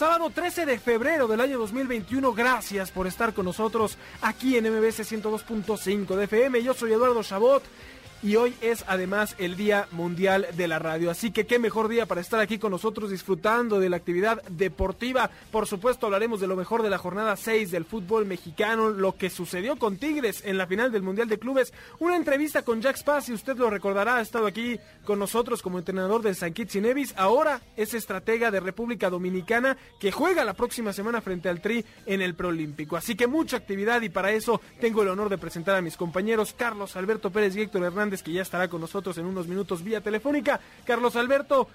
sábado 13 de febrero del año 2021. Gracias por estar con nosotros aquí en MBS 102.5 de FM. Yo soy Eduardo Chabot y hoy es además el Día Mundial de la Radio. Así que qué mejor día para estar aquí con nosotros disfrutando de la actividad deportiva. Por supuesto hablaremos de lo mejor de la jornada 6 del fútbol mexicano, lo que sucedió con Tigres en la final del Mundial de Clubes, una entrevista con Jack Spass, y usted lo recordará, ha estado aquí con nosotros como entrenador de San Kitts y ahora es estratega de República Dominicana que juega la próxima semana frente al Tri en el Preolímpico. Así que mucha actividad y para eso tengo el honor de presentar a mis compañeros Carlos Alberto Pérez y Héctor Hernández que ya estará con nosotros en unos minutos vía telefónica. Carlos Alberto,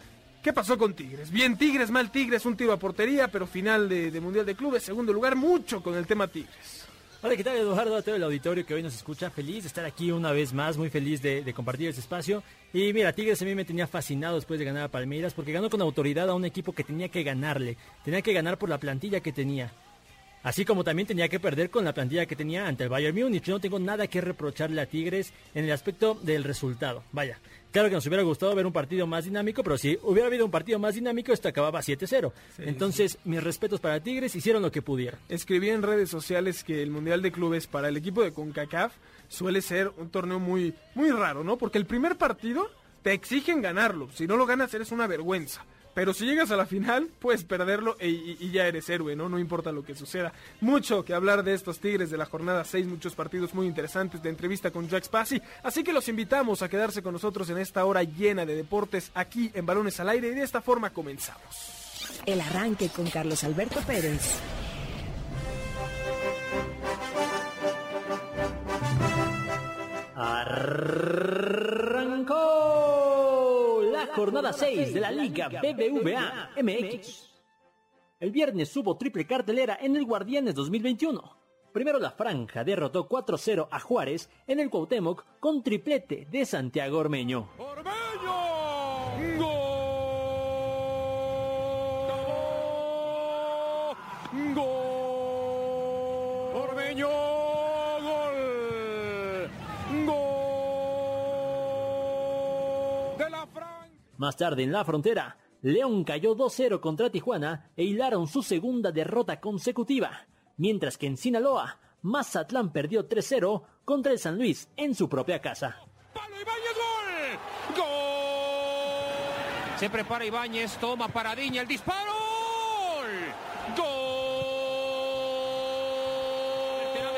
¿qué pasó con Tigres? Bien Tigres, mal Tigres, un tiro a portería, pero final de, Mundial de Clubes, segundo lugar, mucho con el tema Tigres. Hola, ¿qué tal Eduardo? A todo el auditorio que hoy nos escucha. Feliz de estar aquí una vez más, muy feliz de, compartir este espacio. Y mira, Tigres a mí me tenía fascinado después de ganar a Palmeiras porque ganó con autoridad a un equipo que tenía que ganarle. Tenía que ganar por la plantilla que tenía. Así como también tenía que perder con la plantilla que tenía ante el Bayern Múnich. No tengo nada que reprocharle a Tigres en el aspecto del resultado. Vaya, claro que nos hubiera gustado ver un partido más dinámico, pero si hubiera habido un partido más dinámico, esto acababa 7-0. Entonces, mis respetos para Tigres, hicieron lo que pudieron. Escribí en redes sociales que el Mundial de Clubes para el equipo de CONCACAF suele ser un torneo muy, muy raro, ¿no? Porque el primer partido te exigen ganarlo. Si no lo ganas, eres una vergüenza. Pero si llegas a la final, puedes perderlo e, y, ya eres héroe, ¿no? No importa lo que suceda. Mucho que hablar de estos Tigres de la jornada 6, muchos partidos muy interesantes de entrevista con Jack Spassi. Así que los invitamos a quedarse con nosotros en esta hora llena de deportes aquí en Balones al Aire y de esta forma comenzamos. El arranque con Carlos Alberto Pérez. Jornada 6 de la Liga BBVA MX. El viernes hubo triple cartelera en el Guardianes 2021. Primero la franja derrotó 4-0 a Juárez en el Cuauhtémoc con triplete de Santiago Ormeño. Más tarde en la frontera, León cayó 2-0 contra Tijuana e hilaron su segunda derrota consecutiva, mientras que en Sinaloa, Mazatlán perdió 3-0 contra el San Luis en su propia casa. ¡Palo Ibáñez, gol! ¡Gol! Se prepara Ibáñez, toma Paradiña, el disparo. ¡Gol!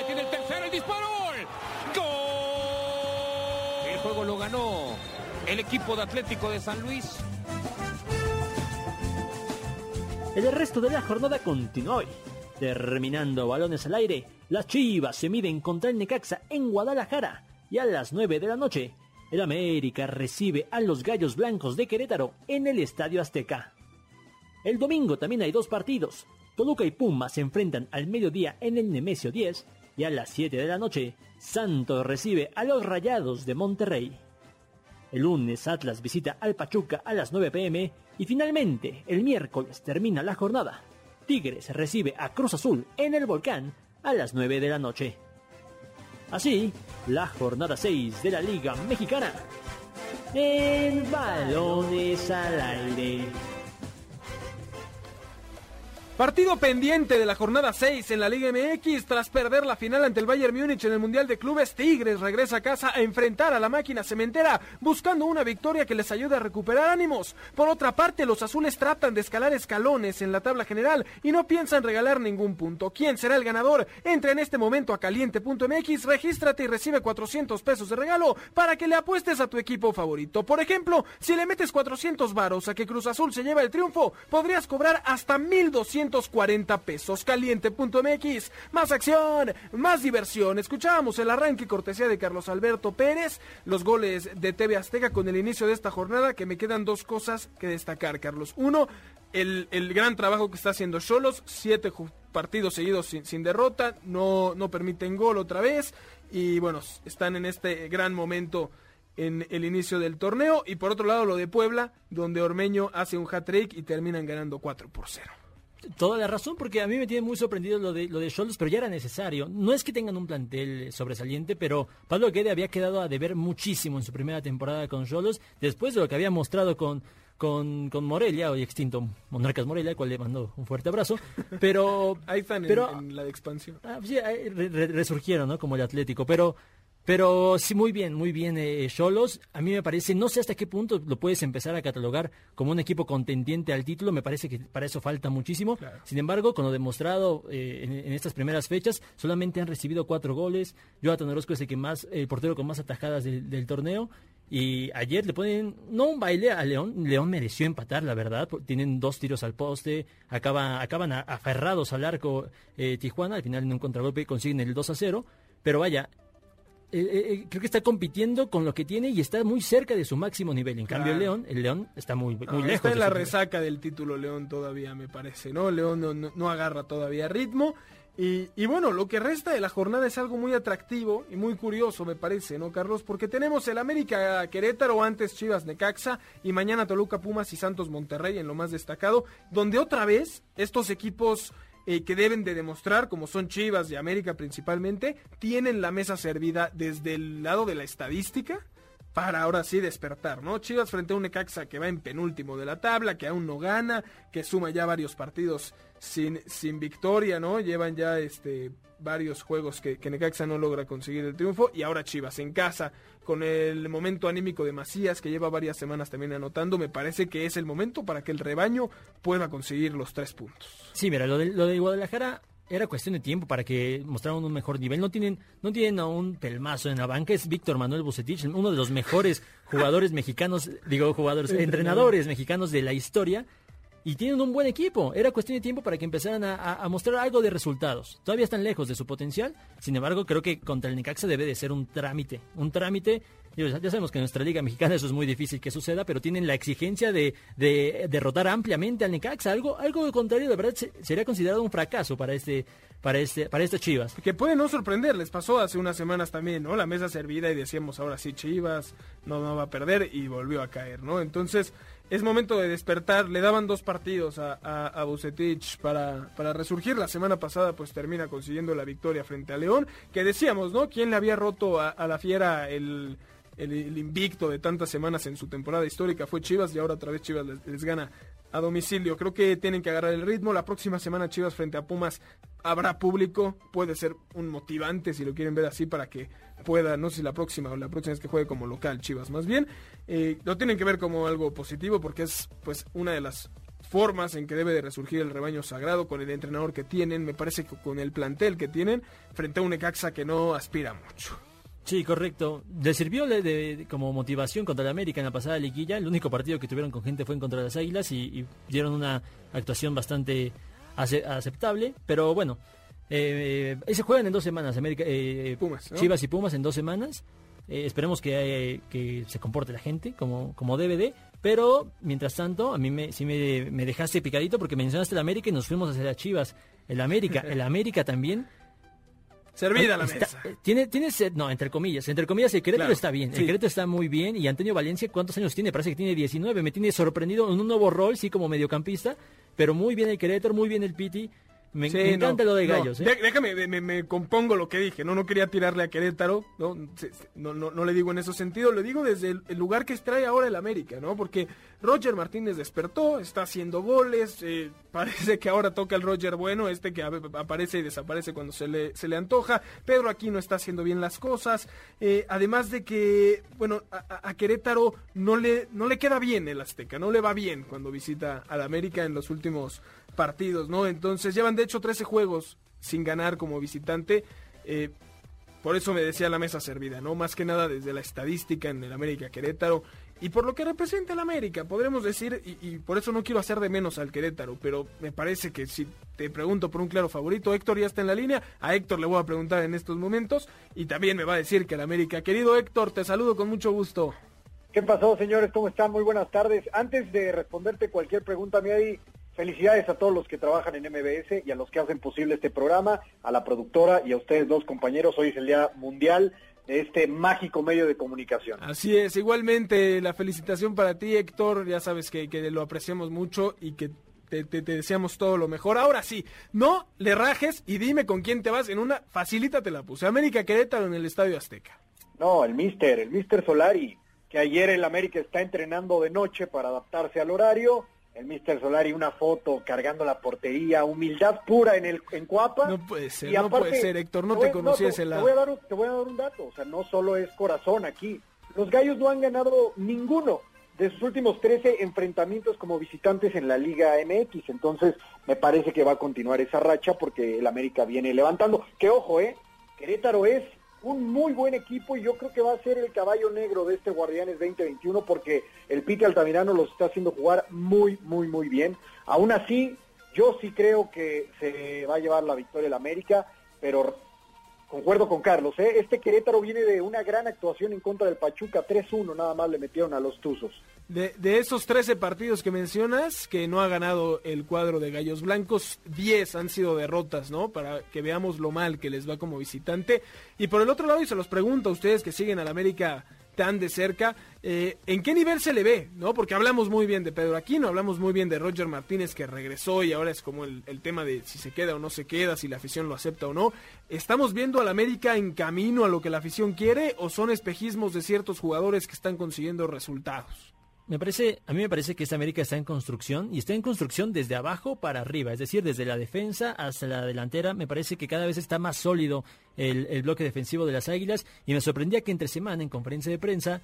Tiene el tercero, el disparo. ¡Gol! El juego lo ganó el equipo de Atlético de San Luis. El resto de la jornada continúa hoy. Terminando balones al aire, las Chivas se miden contra el Necaxa en Guadalajara y a las 9 de la noche, el América recibe a los Gallos Blancos de Querétaro en el Estadio Azteca. El domingo también hay dos partidos. Toluca y Puma se enfrentan al mediodía en el Nemesio 10 y a las 7 de la noche, Santos recibe a los Rayados de Monterrey. El lunes Atlas visita al Pachuca a las 9 pm y finalmente el miércoles termina la jornada. Tigres recibe a Cruz Azul en el Volcán a las 9 de la noche. Así, la jornada 6 de la Liga Mexicana. En balones al aire. Partido pendiente de la jornada 6 en la Liga MX. Tras perder la final ante el Bayern Múnich en el Mundial de Clubes, Tigres regresa a casa a enfrentar a la máquina cementera, buscando una victoria que les ayude a recuperar ánimos. Por otra parte, los azules tratan de escalar escalones en la tabla general y no piensan regalar ningún punto. ¿Quién será el ganador? Entra en este momento a caliente.mx, regístrate y recibe 400 pesos de regalo para que le apuestes a tu equipo favorito. Por ejemplo, si le metes 400 varos a que Cruz Azul se lleva el triunfo, podrías cobrar hasta 1200 240 pesos. Caliente.mx. Más acción, más diversión. Escuchábamos el arranque cortesía de Carlos Alberto Pérez, los goles de TV Azteca con el inicio de esta jornada, que me quedan dos cosas que destacar, Carlos. Uno, el, el gran trabajo que está haciendo Cholos, siete partidos seguidos sin, sin, derrota, no, no permiten gol otra vez y bueno, están en este gran momento en el inicio del torneo y por otro lado lo de Puebla, donde Ormeño hace un hat-trick y terminan ganando 4 por 0 toda la razón, porque a mí me tiene muy sorprendido lo de lo de pero ya era necesario. No es que tengan un plantel sobresaliente, pero Pablo Guede había quedado a deber muchísimo en su primera temporada con Cholos, después de lo que había mostrado con con, con Morelia, hoy extinto Monarcas Morelia, al cual le mando un fuerte abrazo. Pero. Ahí están pero, en, la de expansión. Ah, sí, resurgieron, ¿no? Como el Atlético. Pero pero sí, muy bien, muy bien, eh, Cholos. a mí me parece, no sé hasta qué punto lo puedes empezar a catalogar como un equipo contendiente al título. Me parece que para eso falta muchísimo. Sin embargo, con lo demostrado eh, en, estas primeras fechas, solamente han recibido cuatro goles. Jonathan Orozco es el, que más, el portero con más atajadas del, torneo. Y ayer le ponen, no un baile a León, León mereció empatar, la verdad, tienen dos tiros al poste, acaba, acaban aferrados al arco eh, Tijuana, al final en un contragolpe consiguen el 2 a 0, pero vaya, eh, eh, eh, creo que está compitiendo con lo que tiene y está muy cerca de su máximo nivel. En cambio, el León, el León está muy, muy lejos. Está en la resaca del título León todavía, me parece, ¿no? León no, agarra todavía ritmo. Y, y, bueno, lo que resta de la jornada es algo muy atractivo y muy curioso, me parece, ¿no, Carlos? Porque tenemos el América Querétaro, antes Chivas Necaxa, y mañana Toluca Pumas y Santos Monterrey en lo más destacado, donde otra vez estos equipos eh, que deben de demostrar, como son Chivas y América principalmente, tienen la mesa servida desde el lado de la estadística para ahora sí despertar, ¿no? Chivas frente a un Necaxa que va en penúltimo de la tabla, que aún no gana, que suma ya varios partidos sin, sin victoria, ¿no? Llevan ya este varios juegos que, que Necaxa no logra conseguir el triunfo y ahora Chivas en casa con el momento anímico de Macías que lleva varias semanas también anotando, me parece que es el momento para que el rebaño pueda conseguir los tres puntos. Sí, mira, lo de, lo de Guadalajara era cuestión de tiempo para que mostraran un mejor nivel. No tienen, no tienen a un pelmazo en la banca, es Víctor Manuel Bucetich, uno de los mejores jugadores mexicanos, digo jugadores, entrenadores mexicanos de la historia y tienen un buen equipo. Era cuestión de tiempo para que empezaran a, mostrar algo de resultados. Todavía están lejos de su potencial. Sin embargo, creo que contra el Necaxa debe de ser un trámite. Un trámite. Ya sabemos que en nuestra liga mexicana eso es muy difícil que suceda, pero tienen la exigencia de, derrotar ampliamente al Necaxa. Algo, algo de contrario, de verdad, sería considerado un fracaso para este, para este, para estas Chivas. Que puede no sorprender, les pasó hace unas semanas también, ¿no? La mesa servida y decíamos ahora sí Chivas, no, no va a perder y volvió a caer, ¿no? Entonces, es momento de despertar. Le daban dos partidos a, a, Bucetich para, para resurgir. La semana pasada pues termina consiguiendo la victoria frente a León. Que decíamos, ¿no? ¿Quién le había roto a, la fiera el, el, invicto de tantas semanas en su temporada histórica? Fue Chivas y ahora otra vez Chivas les gana a domicilio. Creo que tienen que agarrar el ritmo. La próxima semana Chivas frente a Pumas habrá público. Puede ser un motivante si lo quieren ver así para que pueda, no sé si la próxima o la próxima es que juegue como local Chivas más bien. Eh, lo tienen que ver como algo positivo porque es pues una de las formas en que debe de resurgir el rebaño sagrado con el entrenador que tienen, me parece que con el plantel que tienen, frente a un Ecaxa que no aspira mucho. Sí, correcto. Le sirvió de, como motivación contra el América en la pasada liguilla. El único partido que tuvieron con gente fue en contra las Águilas y, dieron una actuación bastante aceptable. Pero bueno, eh, se juegan en dos semanas, América, eh, Chivas y Pumas en dos semanas. Eh, esperemos que, que, se comporte la gente como, como debe de. Pero, mientras tanto, a mí me, sí me, me dejaste picadito porque mencionaste el América y nos fuimos hacia las Chivas. El América, el América también Servida la mesa. Eh, tiene, tiene, no, entre comillas, entre comillas, el Querétaro está bien, el Querétaro está muy bien y Antonio Valencia, ¿cuántos años tiene? Parece que tiene 19, me tiene sorprendido en un nuevo rol, sí, como mediocampista, pero muy bien el Querétaro, muy bien el Piti, me, encanta lo de Gallos. ¿eh? Déjame, me, compongo lo que dije. No, no quería tirarle a Querétaro. ¿no? No, no, le digo en ese sentido. Lo digo desde el, lugar que extrae ahora el América, ¿no? Porque Roger Martínez despertó, está haciendo goles. Eh, parece que ahora toca el Roger bueno, este que aparece y desaparece cuando se le, se le antoja. Pedro aquí no está haciendo bien las cosas. Eh, además de que, bueno, a, a, Querétaro no le, no le queda bien el Azteca. No le va bien cuando visita al América en los últimos partidos, ¿no? Entonces llevan de hecho 13 juegos sin ganar como visitante. Eh, por eso me decía la mesa servida, ¿no? Más que nada desde la estadística en el América Querétaro y por lo que representa el América, podremos decir, y, por eso no quiero hacer de menos al Querétaro, pero me parece que si te pregunto por un claro favorito, Héctor ya está en la línea, a Héctor le voy a preguntar en estos momentos y también me va a decir que el América. Querido Héctor, te saludo con mucho gusto. ¿Qué pasó, señores? ¿Cómo están? Muy buenas tardes. Antes de responderte cualquier pregunta, me hay felicidades a todos los que trabajan en MBS y a los que hacen posible este programa, a la productora y a ustedes dos compañeros. Hoy es el Día Mundial este mágico medio de comunicación. Así es, igualmente la felicitación para ti Héctor, ya sabes que, que lo apreciamos mucho y que te, te, deseamos todo lo mejor. Ahora sí, no le rajes y dime con quién te vas en una, facilita te la puse, América Querétaro en el Estadio Azteca. No, el Mister, el Mister Solari, que ayer el América está entrenando de noche para adaptarse al horario el Mister Solari una foto cargando la portería, humildad pura en el en Cuapa. No puede ser, no puede ser, Héctor, no te, conocías te, voy a dar, te voy a dar un dato, o sea, no solo es corazón aquí. Los Gallos no han ganado ninguno de sus últimos 13 enfrentamientos como visitantes en la Liga MX, entonces me parece que va a continuar esa racha porque el América viene levantando. Que ojo, eh, Querétaro es un muy buen equipo y yo creo que va a ser el caballo negro de este Guardianes 2021 porque el Pite Altamirano los está haciendo jugar muy, muy, muy bien. Aún así, yo sí creo que se va a llevar la victoria el América, pero concuerdo con Carlos, ¿eh? este Querétaro viene de una gran actuación en contra del Pachuca, 3-1 nada más le metieron a los Tuzos. De, esos 13 partidos que mencionas, que no ha ganado el cuadro de Gallos Blancos, 10 han sido derrotas, ¿no? Para que veamos lo mal que les va como visitante. Y por el otro lado, y se los pregunto a ustedes que siguen al América tan de cerca, eh, ¿en qué nivel se le ve? ¿no? Porque hablamos muy bien de Pedro Aquino, hablamos muy bien de Roger Martínez que regresó y ahora es como el, el, tema de si se queda o no se queda, si la afición lo acepta o no. ¿Estamos viendo al América en camino a lo que la afición quiere o son espejismos de ciertos jugadores que están consiguiendo resultados? Me parece, a mí me parece que esta América está en construcción y está en construcción desde abajo para arriba, es decir, desde la defensa hasta la delantera. Me parece que cada vez está más sólido el, bloque defensivo de las Águilas y me sorprendía que entre semana en conferencia de prensa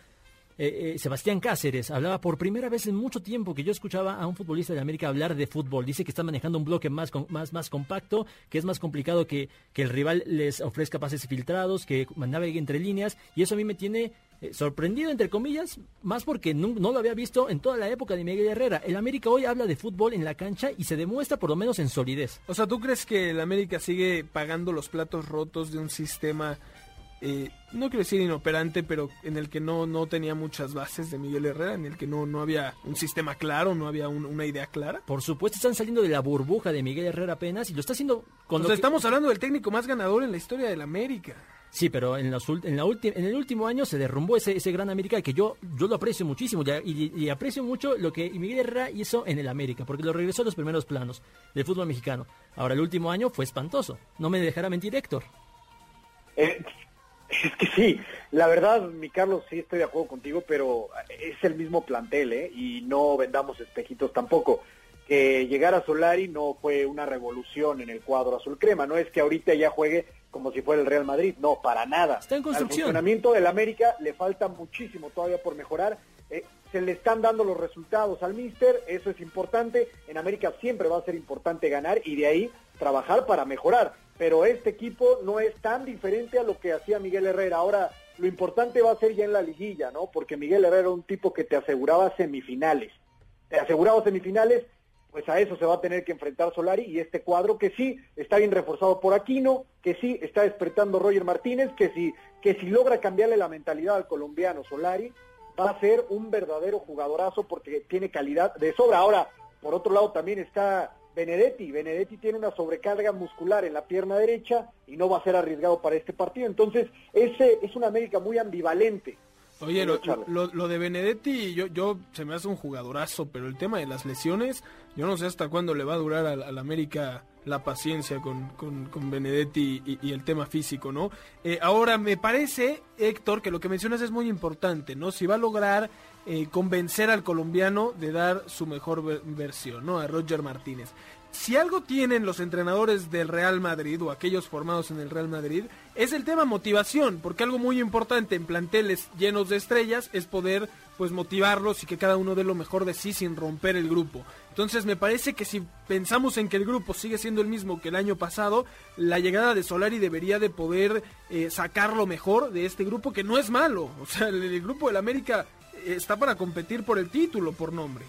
eh, eh, Sebastián Cáceres hablaba por primera vez en mucho tiempo que yo escuchaba a un futbolista de América hablar de fútbol. Dice que está manejando un bloque más, más, más compacto, que es más complicado que, que el rival les ofrezca pases filtrados, que navegue entre líneas, y eso a mí me tiene eh, sorprendido, entre comillas, más porque no, no, lo había visto en toda la época de Miguel Herrera. El América hoy habla de fútbol en la cancha y se demuestra por lo menos en solidez. O sea, ¿tú crees que el América sigue pagando los platos rotos de un sistema eh, no quiero decir inoperante, pero en el que no, no tenía muchas bases de Miguel Herrera, en el que no, no había un sistema claro, no había un, una idea clara. Por supuesto, están saliendo de la burbuja de Miguel Herrera apenas y lo está haciendo con o sea, estamos hablando del técnico más ganador en la historia del América. Sí, pero en, los, en, la en el último año se derrumbó ese, ese gran América que yo, yo lo aprecio muchísimo y, y, aprecio mucho lo que Miguel Herrera hizo en el América, porque lo regresó a los primeros planos del fútbol mexicano. Ahora, el último año fue espantoso. No me dejará mentir Héctor. Eh, es que sí, la verdad, mi Carlos, sí estoy de acuerdo contigo, pero es el mismo plantel, ¿eh? Y no vendamos espejitos tampoco. Que llegar a Solari no fue una revolución en el cuadro azul crema, no es que ahorita ya juegue como si fuera el Real Madrid, no, para nada. Está en construcción. Al funcionamiento del América le falta muchísimo todavía por mejorar. Eh, se le están dando los resultados al Mister, eso es importante. En América siempre va a ser importante ganar y de ahí trabajar para mejorar pero este equipo no es tan diferente a lo que hacía Miguel Herrera. Ahora, lo importante va a ser ya en la liguilla, ¿no? Porque Miguel Herrera era un tipo que te aseguraba semifinales. Te aseguraba semifinales, pues a eso se va a tener que enfrentar Solari y este cuadro que sí está bien reforzado por Aquino, que sí está despertando Roger Martínez, que sí, que si logra cambiarle la mentalidad al colombiano Solari, va a ser un verdadero jugadorazo porque tiene calidad de sobra. Ahora, por otro lado también está Benedetti. Benedetti tiene una sobrecarga muscular en la pierna derecha y no va a ser arriesgado para este partido. Entonces, ese es una América muy ambivalente. Oye, lo, lo, de Benedetti, yo, yo se me hace un jugadorazo, pero el tema de las lesiones, yo no sé hasta cuándo le va a durar al, América la paciencia con, con, Benedetti y, el tema físico, ¿no? Eh, ahora, me parece, Héctor, que lo que mencionas es muy importante, ¿no? Si va a lograr eh, convencer al colombiano de dar su mejor versión, ¿no? A Roger Martínez. Si algo tienen los entrenadores del Real Madrid o aquellos formados en el Real Madrid, es el tema motivación, porque algo muy importante en planteles llenos de estrellas es poder pues motivarlos y que cada uno dé lo mejor de sí sin romper el grupo. Entonces me parece que si pensamos en que el grupo sigue siendo el mismo que el año pasado, la llegada de Solari debería de poder eh, sacar lo mejor de este grupo que no es malo. O sea, el, el grupo del América está para competir por el título, por nombres.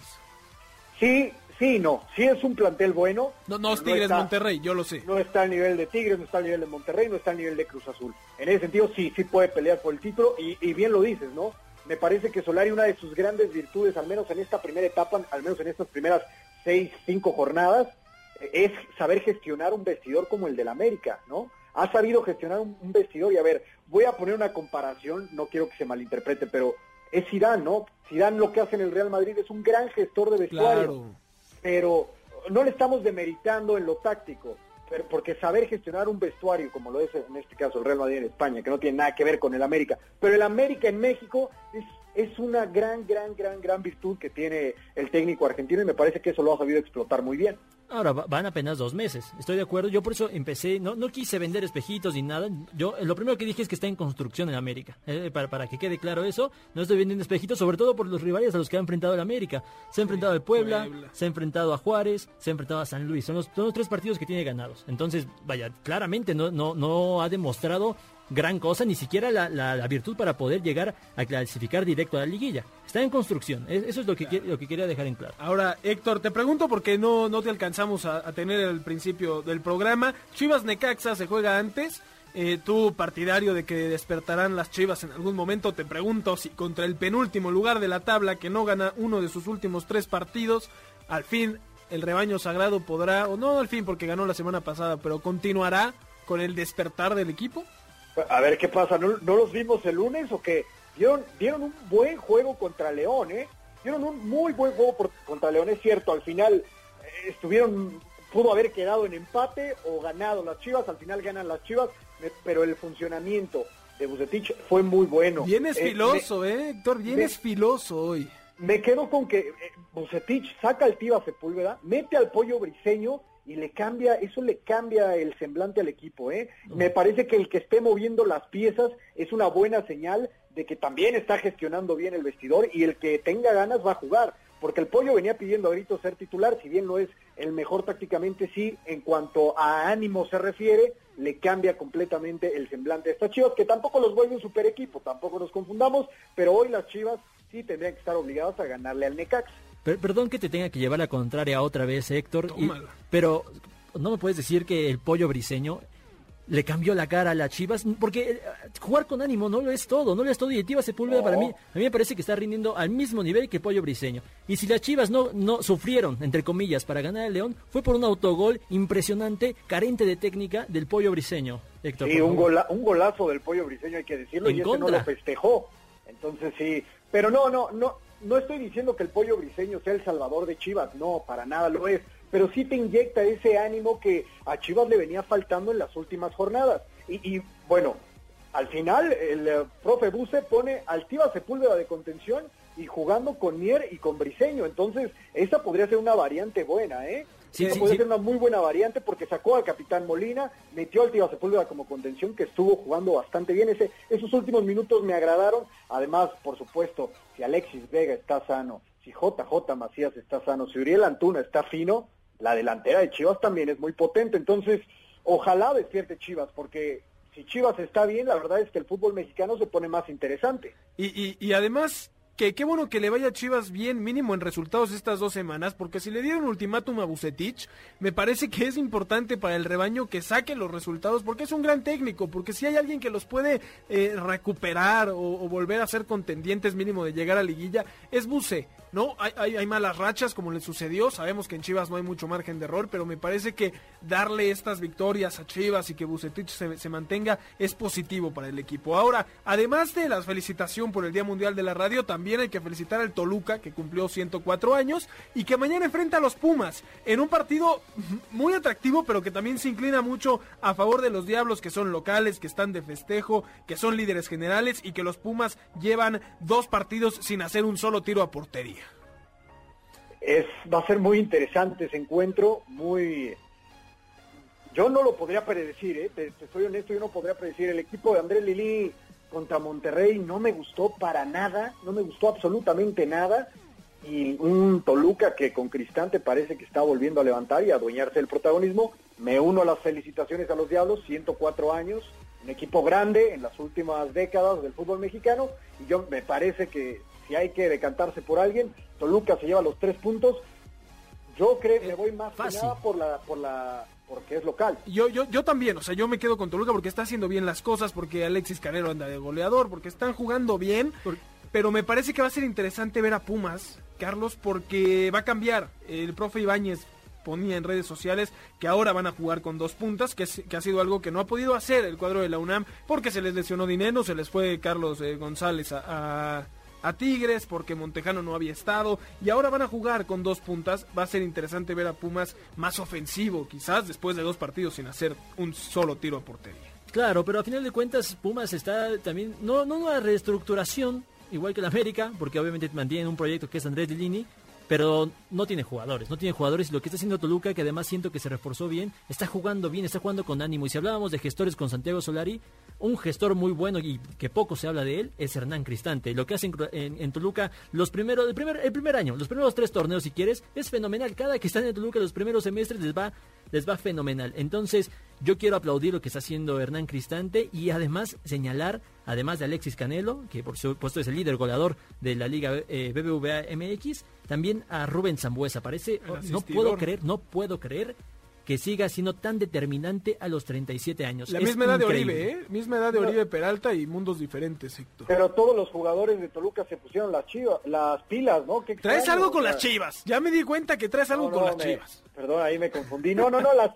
Sí, sí, no. Sí es un plantel bueno. No, no es Tigres Monterrey, yo lo sé. No está al nivel de Tigres, no está al nivel de Monterrey, no está al nivel de Cruz Azul. En ese sentido, sí, sí puede pelear por el título y, y bien lo dices, ¿no? Me parece que Solari, una de sus grandes virtudes, al menos en esta primera etapa, al menos en estas primeras seis, cinco jornadas, es saber gestionar un vestidor como el del América, ¿no? Ha sabido gestionar un, vestidor y a ver, voy a poner una comparación, no quiero que se malinterprete, pero es Zidane, ¿no? Zidane lo que hace en el Real Madrid es un gran gestor de vestuario, pero no le estamos demeritando en lo táctico, pero porque saber gestionar un vestuario, como lo es en este caso el Real Madrid en España, que no tiene nada que ver con el América, pero el América en México es es una gran, gran, gran, gran virtud que tiene el técnico argentino y me parece que eso lo ha sabido explotar muy bien. Ahora van apenas dos meses, estoy de acuerdo. Yo por eso empecé, no, no quise vender espejitos ni nada. Yo lo primero que dije es que está en construcción en América. Eh, para, para que quede claro eso, no estoy vendiendo espejitos, sobre todo por los rivales a los que ha enfrentado el América. Se ha enfrentado al Puebla, se ha enfrentado a Juárez, se ha enfrentado a San Luis. Son los, son los tres partidos que tiene ganados. Entonces, vaya, claramente no, no, no ha demostrado gran cosa, ni siquiera la, virtud para poder llegar a clasificar directo a la liguilla. Está en construcción, eso es lo que, lo que quería dejar en claro. Ahora, Héctor, te pregunto porque no, no te alcanzamos a, tener el principio del programa. Chivas Necaxa se juega antes. Eh, tú, partidario de que despertarán las Chivas en algún momento, te pregunto si contra el penúltimo lugar de la tabla, que no gana uno de sus últimos tres partidos, al fin el rebaño sagrado podrá, o no al fin porque ganó la semana pasada, pero continuará con el despertar del equipo? A ver qué pasa, ¿no, los vimos el lunes o qué? Dieron, dieron un buen juego contra León, ¿eh? Dieron un muy buen juego contra León, es cierto, al final eh, estuvieron, pudo haber quedado en empate o ganado las Chivas, al final ganan las Chivas, pero el funcionamiento de Bucetich fue muy bueno. Bien es filoso, eh, Héctor, bien es filoso hoy. Me quedo con que eh, Bucetich saca al Tiva Sepúlveda, mete al pollo briseño y le cambia, eso le cambia el semblante al equipo, ¿eh? Me parece que el que esté moviendo las piezas es una buena señal de que también está gestionando bien el vestidor y el que tenga ganas va a jugar, porque el pollo venía pidiendo a gritos ser titular, si bien no es el mejor tácticamente, sí, en cuanto a ánimo se refiere, le cambia completamente el semblante a estas Chivas, que tampoco los vuelve un super equipo, tampoco nos confundamos, pero hoy las Chivas sí tendrían que estar obligadas a ganarle al Necax perdón que te tenga que llevar la contraria otra vez, Héctor. pero no me puedes decir que el pollo briseño le cambió la cara a las Chivas, porque eh, jugar con ánimo no lo es todo, no lo es todo. Y el Chivas Sepúlveda para mí, a mí me parece que está rindiendo al mismo nivel que el pollo briseño. Y si las Chivas no, no sufrieron, entre comillas, para ganar al León, fue por un autogol impresionante, carente de técnica del pollo briseño. Héctor, sí, un, un golazo del pollo briseño, hay que decirlo, y ese no lo festejó. Entonces sí, pero no, no, no, no estoy diciendo que el pollo briseño sea el salvador de Chivas, no, para nada lo es, pero sí te inyecta ese ánimo que a Chivas le venía faltando en las últimas jornadas. Y, bueno, al final el eh, profe Buse pone al Tiva Sepúlveda de contención y jugando con Mier y con Briseño, entonces esa podría ser una variante buena, ¿eh? Sí, puede ser una muy buena variante porque sacó al capitán Molina, metió al Tío Sepúlveda como contención que estuvo jugando bastante bien. Ese, esos últimos minutos me agradaron. Además, por supuesto, si Alexis Vega está sano, si JJ Macías está sano, si Uriel Antuna está fino, la delantera de Chivas también es muy potente. Entonces, ojalá despierte Chivas porque si Chivas está bien, la verdad es que el fútbol mexicano se pone más interesante. Y, y, y además, que qué bueno que le vaya a Chivas bien mínimo en resultados estas dos semanas, porque si le dieron ultimátum a Bucetich, me parece que es importante para el rebaño que saque los resultados, porque es un gran técnico, porque si hay alguien que los puede eh, recuperar o, volver a ser contendientes mínimo de llegar a liguilla, es Buce. ¿no? Hay, hay, malas rachas como le sucedió, sabemos que en Chivas no hay mucho margen de error, pero me parece que darle estas victorias a Chivas y que Bucetich se, se, mantenga es positivo para el equipo. Ahora, además de la felicitación por el Día Mundial de la Radio, también hay que felicitar al Toluca, que cumplió 104 años y que mañana enfrenta a los Pumas en un partido muy atractivo, pero que también se inclina mucho a favor de los Diablos, que son locales, que están de festejo, que son líderes generales y que los Pumas llevan dos partidos sin hacer un solo tiro a portería es, va a ser muy interesante ese encuentro, muy... Yo no lo podría predecir, ¿eh? te, soy honesto, yo no podría predecir. El equipo de Andrés Lili contra Monterrey no me gustó para nada, no me gustó absolutamente nada. Y un Toluca que con Cristante parece que está volviendo a levantar y a adueñarse del protagonismo. Me uno a las felicitaciones a los Diablos, 104 años, un equipo grande en las últimas décadas del fútbol mexicano. Y yo me parece que si hay que decantarse por alguien, Toluca se lleva los tres puntos. Yo creo que me voy más que nada por la, por la, porque es local. Yo, yo, yo también, o sea, yo me quedo con Toluca porque está haciendo bien las cosas, porque Alexis Canero anda de goleador, porque están jugando bien. pero me parece que va a ser interesante ver a Pumas, Carlos, porque va a cambiar. El profe Ibáñez ponía en redes sociales que ahora van a jugar con dos puntas, que, ha sido algo que no ha podido hacer el cuadro de la UNAM porque se les lesionó dinero, se les fue Carlos eh, González a, a, Tigres porque Montejano no había estado y ahora van a jugar con dos puntas. Va a ser interesante ver a Pumas más ofensivo, quizás después de dos partidos sin hacer un solo tiro a portería. Claro, pero a final de cuentas Pumas está también, no, no una reestructuración, igual que la América, porque obviamente mantienen un proyecto que es Andrés Lini, pero no tiene jugadores, no tiene jugadores y lo que está haciendo Toluca, que además siento que se reforzó bien, está jugando bien, está jugando con ánimo. Y si hablábamos de gestores con Santiago Solari, un gestor muy bueno y que poco se habla de él es Hernán Cristante. Lo que hace en, Toluca los primeros, el primer, el primer año, los primeros tres torneos si quieres, es fenomenal. Cada que están en Toluca los primeros semestres les va les va fenomenal. Entonces, yo quiero aplaudir lo que está haciendo Hernán Cristante y además señalar, además de Alexis Canelo, que por supuesto es el líder goleador de la Liga eh, BBVA MX, también a Rubén Zambuesa. Parece, no puedo creer, no puedo creer que siga siendo tan determinante a los 37 años. La misma edad de Oribe, ¿eh? Misma edad de Oribe Peralta y mundos diferentes, Héctor. Pero todos los jugadores de Toluca se pusieron las chivas, las pilas, ¿no? traes algo con las chivas. Ya me di cuenta que traes algo con las chivas. Perdón, ahí me confundí. No, no, no, las,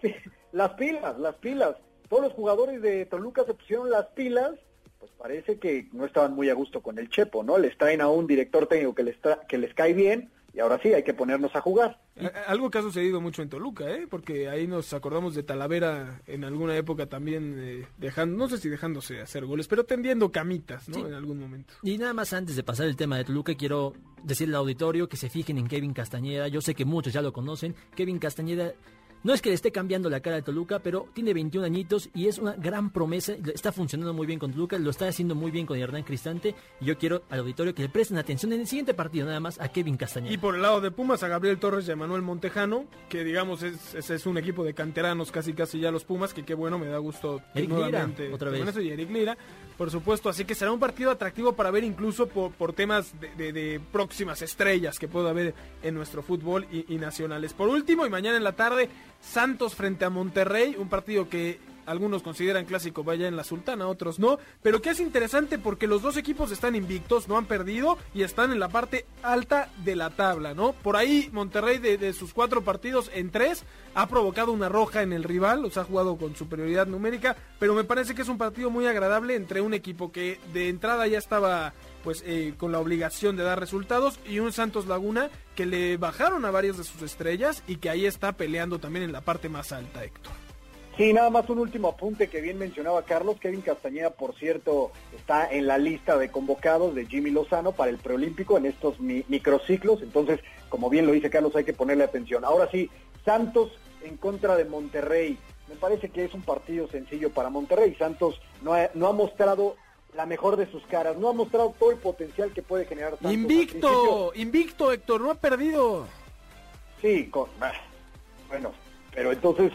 las pilas, las pilas. Todos los jugadores de Toluca se pusieron las pilas pues parece que no estaban muy a gusto con el Chepo, ¿no? Les traen a un director técnico que les, que les cae bien y ahora sí, hay que ponernos a jugar. Algo que ha sucedido mucho en Toluca, ¿eh? porque ahí nos acordamos de Talavera en alguna época también eh, dejando, no sé si dejándose hacer goles, pero tendiendo camitas, ¿no? En algún momento. Y nada más antes de pasar el tema de Toluca, quiero decirle al auditorio que se fijen en Kevin Castañeda. Yo sé que muchos ya lo conocen. Kevin Castañeda no es que le esté cambiando la cara de Toluca, pero tiene 21 añitos y es una gran promesa. Está funcionando muy bien con Toluca, lo está haciendo muy bien con Hernán Cristante. Y yo quiero al auditorio que le presten atención en el siguiente partido, nada más, a Kevin Castañeda. Y por el lado de Pumas, a Gabriel Torres y a Manuel Montejano, que digamos es, es, un equipo de canteranos casi casi ya los Pumas, que qué bueno, me da gusto. Eric Lira, otra vez. y Eric Lira, por supuesto. Así que será un partido atractivo para ver incluso por, por temas de, próximas estrellas que pueda haber en nuestro fútbol y, y nacionales. Por último, y mañana en la tarde, Santos frente a Monterrey, un partido que algunos consideran clásico vaya en la Sultana, otros no, pero que es interesante porque los dos equipos están invictos, no han perdido y están en la parte alta de la tabla, ¿no? Por ahí Monterrey de, sus cuatro partidos en tres ha provocado una roja en el rival, los ha jugado con superioridad numérica, pero me parece que es un partido muy agradable entre un equipo que de entrada ya estaba pues eh, con la obligación de dar resultados y un Santos Laguna que le bajaron a varias de sus estrellas y que ahí está peleando también en la parte más alta, Héctor. Sí, nada más un último apunte que bien mencionaba Carlos. Kevin Castañeda, por cierto, está en la lista de convocados de Jimmy Lozano para el preolímpico en estos microciclos. Entonces, como bien lo dice Carlos, hay que ponerle atención. Ahora sí, Santos en contra de Monterrey. Me parece que es un partido sencillo para Monterrey. Santos no no ha mostrado la mejor de sus caras. No ha mostrado todo el potencial que puede generar. invicto, invicto, Héctor, no ha perdido. Sí, bueno, pero entonces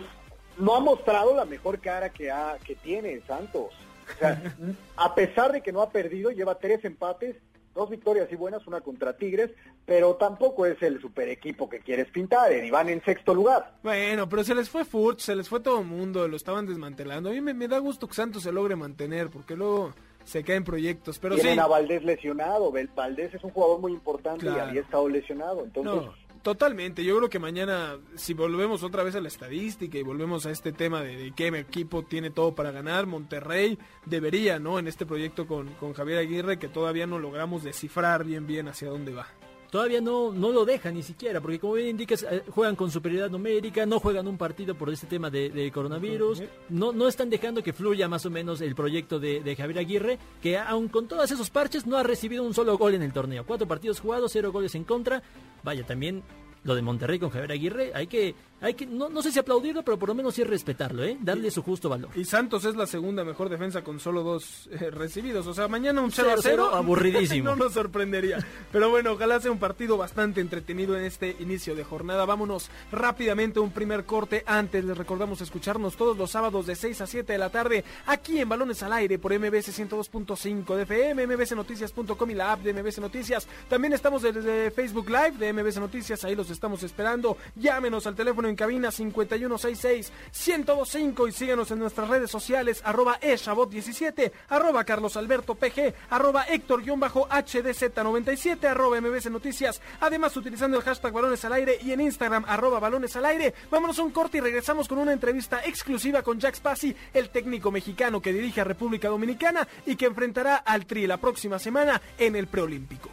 no ha mostrado la mejor cara que, ha, que tiene Santos. O sea, a pesar de que no ha perdido, lleva tres empates, dos victorias y buenas, una contra Tigres, pero tampoco es el super equipo que quieres pintar, y van en sexto lugar. Bueno, pero se les fue Furch, se les fue todo el mundo, lo estaban desmantelando. A mí me, da gusto que Santos se logre mantener, porque luego se caen proyectos. Pero Tienen sí. a Valdés lesionado. Valdés es un jugador muy importante y había estado lesionado. Entonces. totalmente. Yo creo que mañana, si volvemos otra vez a la estadística y volvemos a este tema de, de qué equipo tiene todo para ganar, Monterrey debería, ¿no? En este proyecto con, con Javier Aguirre, que todavía no logramos descifrar bien, bien hacia dónde va todavía no, no lo dejan ni siquiera, porque como bien indicas, eh, juegan con superioridad numérica, no juegan un partido por este tema de, coronavirus, no, no están dejando que fluya más o menos el proyecto de, de, Javier Aguirre, que aun con todos esos parches no ha recibido un solo gol en el torneo. Cuatro partidos jugados, cero goles en contra. Vaya, también lo de Monterrey con Javier Aguirre, hay que, hay que no, no sé si aplaudirlo, pero por lo menos sí respetarlo, ¿eh? darle su justo valor. Y Santos es la segunda mejor defensa con solo dos eh, recibidos, o sea, mañana un 0 a 0, aburridísimo. no nos sorprendería. Pero bueno, ojalá sea un partido bastante entretenido en este inicio de jornada. Vámonos rápidamente un primer corte. Antes les recordamos escucharnos todos los sábados de 6 a 7 de la tarde aquí en Balones al Aire por MBS 102.5 de FM, mbsnoticias.com y la app de MBS Noticias. También estamos desde Facebook Live de MBS Noticias, ahí los estamos esperando. Llámenos al teléfono en cabina 5166-1025 y síguenos en nuestras redes sociales arroba eshabot17, arroba carlosalbertopg, arroba héctor-hdz97, arroba mbc noticias, además utilizando el hashtag balones al aire y en Instagram arroba balones al aire. Vámonos a un corte y regresamos con una entrevista exclusiva con Jack Spassi, el técnico mexicano que dirige a República Dominicana y que enfrentará al Tri la próxima semana en el preolímpico.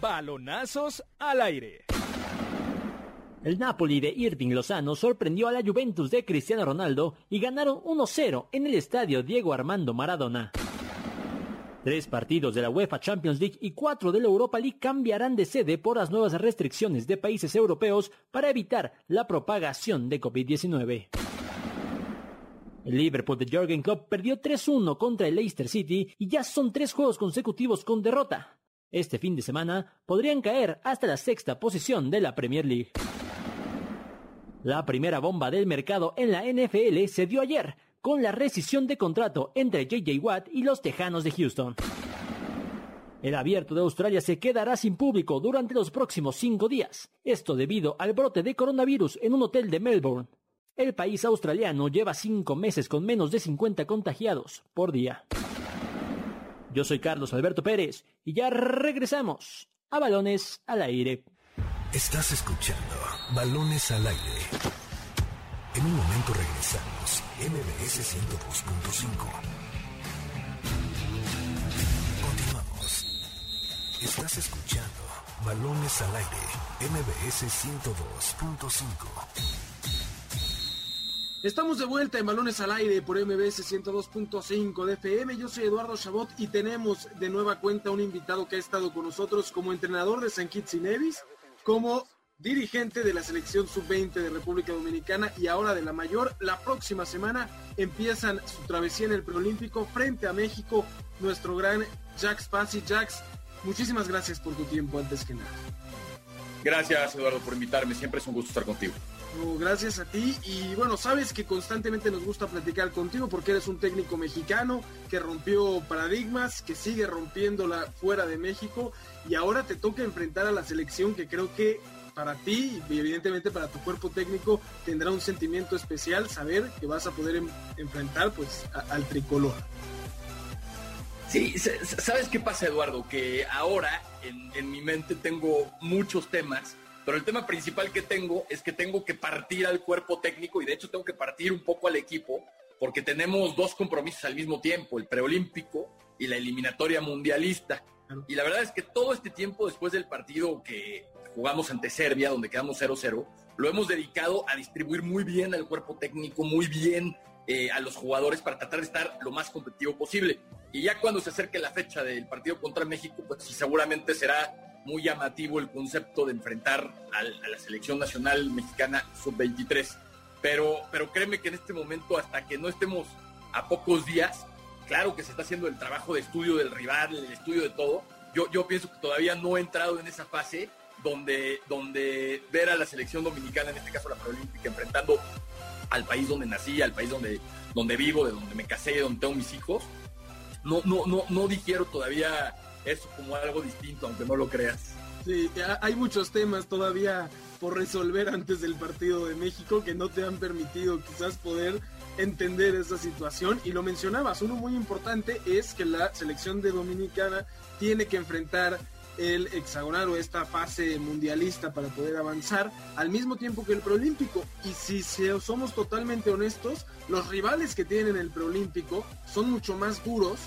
Balonazos al aire. El Napoli de Irving Lozano sorprendió a la Juventus de Cristiano Ronaldo y ganaron 1-0 en el estadio Diego Armando Maradona. Tres partidos de la UEFA Champions League y cuatro de la Europa League cambiarán de sede por las nuevas restricciones de países europeos para evitar la propagación de COVID-19. El Liverpool de Jürgen Klopp perdió 3-1 contra el Leicester City y ya son tres juegos consecutivos con derrota. Este fin de semana podrían caer hasta la sexta posición de la Premier League. La primera bomba del mercado en la NFL se dio ayer, con la rescisión de contrato entre JJ Watt y los Tejanos de Houston. El abierto de Australia se quedará sin público durante los próximos cinco días, esto debido al brote de coronavirus en un hotel de Melbourne. El país australiano lleva cinco meses con menos de 50 contagiados por día. Yo soy Carlos Alberto Pérez y ya regresamos a Balones al Aire. Estás escuchando Balones al Aire. En un momento regresamos, MBS 102.5. Continuamos. Estás escuchando Balones al Aire, MBS 102.5. Estamos de vuelta en Balones al Aire por MBS 102.5 de FM. Yo soy Eduardo Chabot y tenemos de nueva cuenta un invitado que ha estado con nosotros como entrenador de San Kitts y Nevis, como dirigente de la selección sub-20 de República Dominicana y ahora de la mayor. La próxima semana empiezan su travesía en el preolímpico frente a México, nuestro gran Jax Pasi. Jax, muchísimas gracias por tu tiempo antes que nada. Gracias Eduardo por invitarme, siempre es un gusto estar contigo gracias a ti y bueno, sabes que constantemente nos gusta platicar contigo porque eres un técnico mexicano que rompió paradigmas, que sigue rompiéndola fuera de México y ahora te toca enfrentar a la selección que creo que para ti y evidentemente para tu cuerpo técnico tendrá un sentimiento especial saber que vas a poder enfrentar pues al tricolor. Sí, ¿sabes qué pasa Eduardo? Que ahora en, en mi mente tengo muchos temas pero el tema principal que tengo es que tengo que partir al cuerpo técnico y de hecho tengo que partir un poco al equipo porque tenemos dos compromisos al mismo tiempo, el preolímpico y la eliminatoria mundialista. Y la verdad es que todo este tiempo después del partido que jugamos ante Serbia, donde quedamos 0-0, lo hemos dedicado a distribuir muy bien al cuerpo técnico, muy bien eh, a los jugadores para tratar de estar lo más competitivo posible. Y ya cuando se acerque la fecha del partido contra México, pues seguramente será muy llamativo el concepto de enfrentar a la selección nacional mexicana sub-23. Pero, pero créeme que en este momento, hasta que no estemos a pocos días, claro que se está haciendo el trabajo de estudio del rival, el estudio de todo. Yo, yo pienso que todavía no he entrado en esa fase donde, donde ver a la selección dominicana, en este caso la Paralímpica, enfrentando al país donde nací, al país donde, donde vivo, de donde me casé, donde tengo mis hijos, no, no, no, no digiero todavía eso como algo distinto, aunque no lo creas. Sí, hay muchos temas todavía por resolver antes del partido de México que no te han permitido quizás poder entender esa situación y lo mencionabas, uno muy importante es que la selección de Dominicana tiene que enfrentar el hexagonal o esta fase mundialista para poder avanzar al mismo tiempo que el preolímpico y si somos totalmente honestos los rivales que tienen el preolímpico son mucho más duros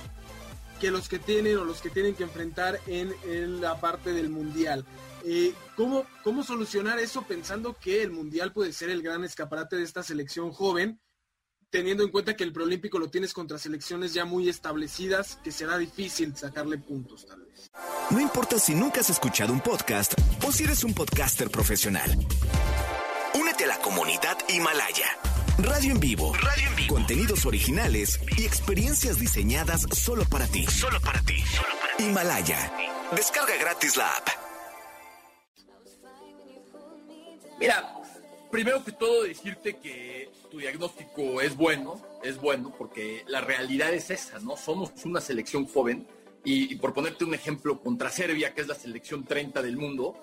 que los que tienen o los que tienen que enfrentar en, la parte del mundial. Eh, ¿cómo, ¿Cómo solucionar eso pensando que el mundial puede ser el gran escaparate de esta selección joven? teniendo en cuenta que el preolímpico lo tienes contra selecciones ya muy establecidas, que será difícil sacarle puntos tal vez. No importa si nunca has escuchado un podcast o si eres un podcaster profesional. Únete a la comunidad Himalaya. Radio en vivo. Radio en vivo. Contenidos originales y experiencias diseñadas solo para ti. Solo para ti. Himalaya. Descarga gratis la app. Mira, primero que todo decirte que tu diagnóstico es bueno, es bueno, porque la realidad es esa, ¿no? Somos una selección joven y, y por ponerte un ejemplo, contra Serbia, que es la selección 30 del mundo,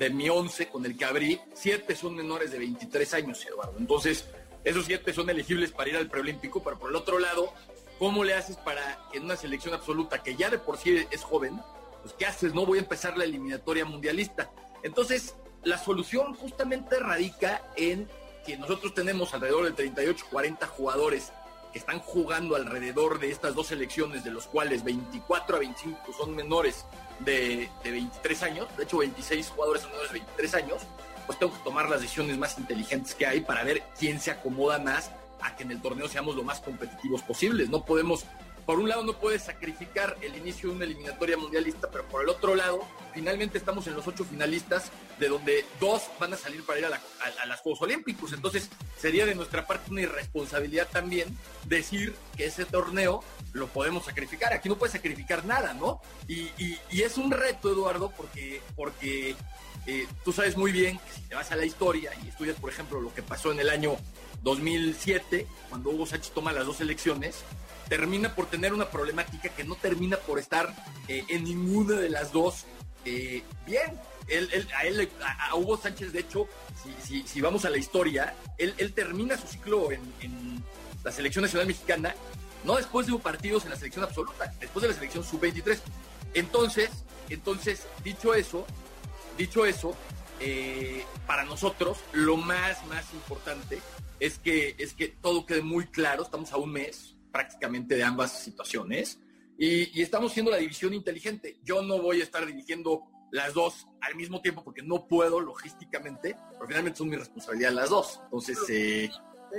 de mi 11 con el que abrí, siete son menores de 23 años, Eduardo. Entonces, esos siete son elegibles para ir al preolímpico, pero por el otro lado, ¿cómo le haces para que en una selección absoluta, que ya de por sí es joven, pues ¿qué haces? No voy a empezar la eliminatoria mundialista. Entonces, la solución justamente radica en que nosotros tenemos alrededor de 38, 40 jugadores que están jugando alrededor de estas dos selecciones, de los cuales 24 a 25 son menores de, 23 años, de hecho 26 jugadores son menores de 23 años, pues tengo que tomar las decisiones más inteligentes que hay para ver quién se acomoda más a que en el torneo seamos lo más competitivos posibles. No podemos por un lado no puedes sacrificar el inicio de una eliminatoria mundialista, pero por el otro lado, finalmente estamos en los ocho finalistas, de donde dos van a salir para ir a, a, las Juegos Olímpicos. Entonces, sería de nuestra parte una irresponsabilidad también decir que ese torneo lo podemos sacrificar. Aquí no puedes sacrificar nada, ¿no? Y, es un reto, Eduardo, porque, porque eh, tú sabes muy bien que si te vas a la historia y estudias, por ejemplo, lo que pasó en el año 2007, cuando Hugo Sánchez toma las dos elecciones, termina por tener una problemática que no termina por estar eh, en ninguna de las dos eh, bien. a, Hugo Sánchez, de hecho, si, vamos a la historia, él, termina su ciclo en, la selección nacional mexicana, no después de partidos en la selección absoluta, después de la selección sub-23. Entonces, entonces, dicho eso, dicho eso, eh, para nosotros lo más, más importante es que, es que todo quede muy claro, estamos a un mes, prácticamente de ambas situaciones. Y, estamos haciendo la división inteligente. Yo no voy a estar dirigiendo las dos al mismo tiempo porque no puedo logísticamente, pero finalmente son mi responsabilidad las dos. Entonces, eh, eh,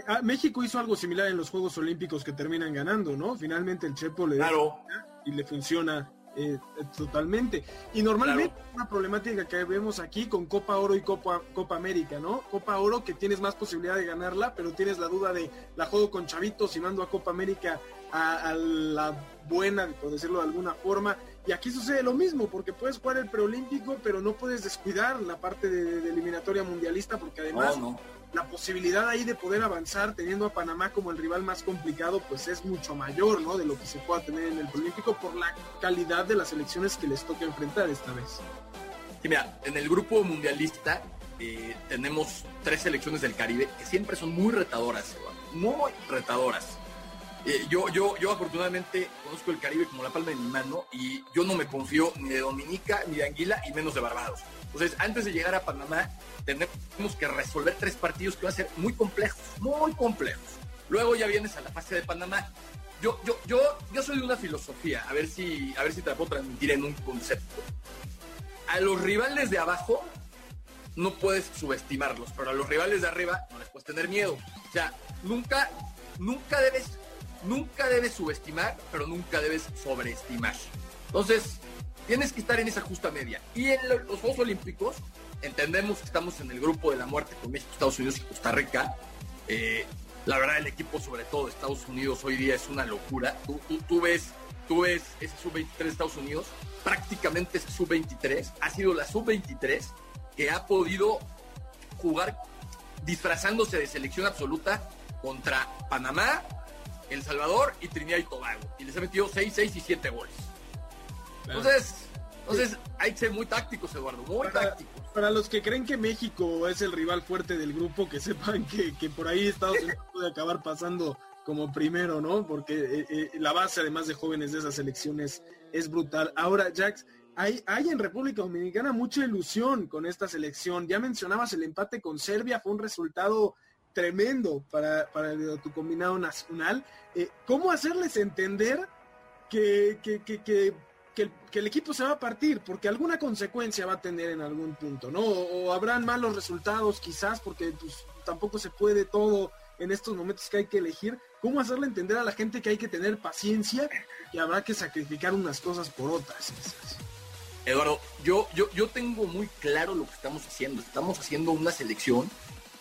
ah, México hizo algo similar en los Juegos Olímpicos que terminan ganando, ¿no? Finalmente el Chepo le claro. y le funciona eh, totalmente. Y normalmente una problemática que vemos aquí con Copa Oro y Copa, Copa América, ¿no? Copa Oro que tienes más posibilidad de ganarla, pero tienes la duda de la juego con chavitos y mando a Copa América a, la buena, por decirlo de alguna forma. Y aquí sucede lo mismo, porque puedes jugar el preolímpico, pero no puedes descuidar la parte de, eliminatoria mundialista, porque además la posibilidad ahí de poder avanzar teniendo a Panamá como el rival más complicado, pues es mucho mayor, ¿no? De lo que se pueda tener en el Olímpico por la calidad de las elecciones que les toca enfrentar esta vez. Mira, en el grupo mundialista eh, tenemos tres selecciones del Caribe que siempre son muy retadoras, muy retadoras. Eh, yo, yo, yo afortunadamente conozco el Caribe como la palma de mi mano y yo no me confío ni de Dominica, ni de Anguila y menos de Barbados. Entonces, antes de llegar a Panamá, tenemos que resolver tres partidos que van a ser muy complejos, muy complejos. Luego ya vienes a la fase de Panamá. Yo, yo, yo, yo soy de una filosofía, a ver si, a ver si te la puedo transmitir en un concepto. A los rivales de abajo no puedes subestimarlos, pero a los rivales de arriba no les puedes tener miedo. O sea, nunca, nunca debes, nunca debes subestimar, pero nunca debes sobreestimar. Entonces, tienes que estar en esa justa media. Y en los Juegos Olímpicos, entendemos que estamos en el grupo de la muerte con México, Estados Unidos y Costa Rica. Eh, la verdad, el equipo, sobre todo de Estados Unidos, hoy día es una locura. Tú, ves, tú ves ese sub-23 de Estados Unidos, prácticamente ese sub-23 ha sido la sub-23 que ha podido jugar disfrazándose de selección absoluta contra Panamá, El Salvador y Trinidad y Tobago. Y les ha metido 6, 6 y 7 goles. Entonces, entonces hay que ser muy tácticos, Eduardo, muy tácticos. Para los que creen que México es el rival fuerte del grupo, que sepan que, por ahí Estados Unidos puede acabar pasando como primero, ¿no? Porque eh, eh, la base, además de jóvenes de esas elecciones, es brutal. Ahora, Jax, hay, hay en República Dominicana mucha ilusión con esta selección. Ya mencionabas el empate con Serbia, fue un resultado tremendo para, para tu combinado nacional. Eh, ¿Cómo hacerles entender que, que, que, que que el, equipo se va a partir, porque alguna consecuencia va a tener en algún punto, ¿no? O, habrán malos resultados quizás, porque pues, tampoco se puede todo en estos momentos que hay que elegir. ¿Cómo hacerle entender a la gente que hay que tener paciencia y habrá que sacrificar unas cosas por otras? Eduardo, yo, yo, yo tengo muy claro lo que estamos haciendo. Estamos haciendo una selección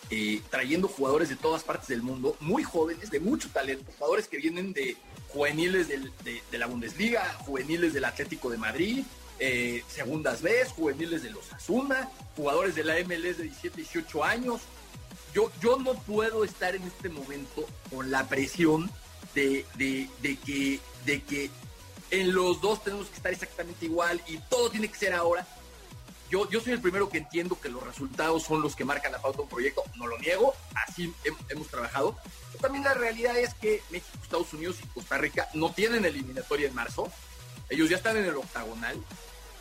eh, trayendo jugadores de todas partes del mundo, muy jóvenes, de mucho talento, jugadores que vienen de, juveniles de, la Bundesliga, juveniles del Atlético de Madrid, eh, segundas vez, juveniles de los Asuna, jugadores de la MLS de 17, 18 años. Yo, yo no puedo estar en este momento con la presión de, que, de que en los dos tenemos que estar exactamente igual y todo tiene que ser ahora. Yo, yo soy el primero que entiendo que los resultados son los que marcan la pauta de un proyecto, no lo niego, así hemos trabajado. Pero también la realidad es que México, Estados Unidos y Costa Rica no tienen eliminatoria en marzo, ellos ya están en el octagonal,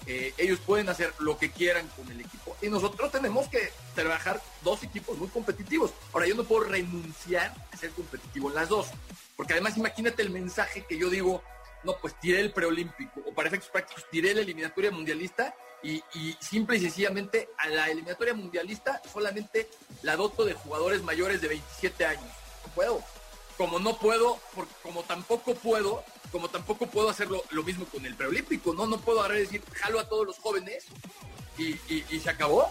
eh, ellos pueden hacer lo que quieran con el equipo y nosotros tenemos que trabajar dos equipos muy competitivos. Ahora, yo no puedo renunciar a ser competitivo en las dos, porque además imagínate el mensaje que yo digo, no, pues tiré el preolímpico, o para efectos prácticos, tiré la eliminatoria mundialista y, simple y sencillamente a la eliminatoria mundialista solamente la doto de jugadores mayores de 27 años. No puedo. Como no puedo, como tampoco puedo, como tampoco puedo hacer lo, mismo con el preolímpico, ¿no? No puedo y decir, jalo a todos los jóvenes y, se acabó.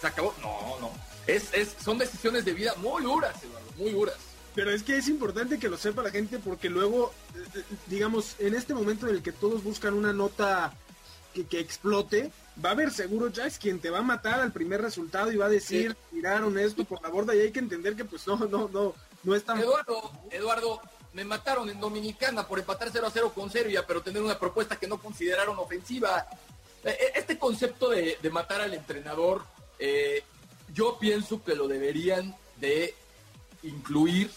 Se acabó. No, no. Es, es, son decisiones de vida muy duras, Eduardo, muy duras. Pero es que es importante que lo sepa la gente porque luego, eh, eh, digamos, en este momento en el que todos buscan una nota que, explote, va a haber seguro es quien te va a matar al primer resultado y va a decir, tiraron esto por la borda y hay que entender que pues no, no, no, no es tan... Eduardo, Eduardo, me mataron en Dominicana por empatar 0 a 0 con Serbia, pero tener una propuesta que no consideraron ofensiva. Eh, este concepto de, matar al entrenador, yo pienso que lo deberían de incluir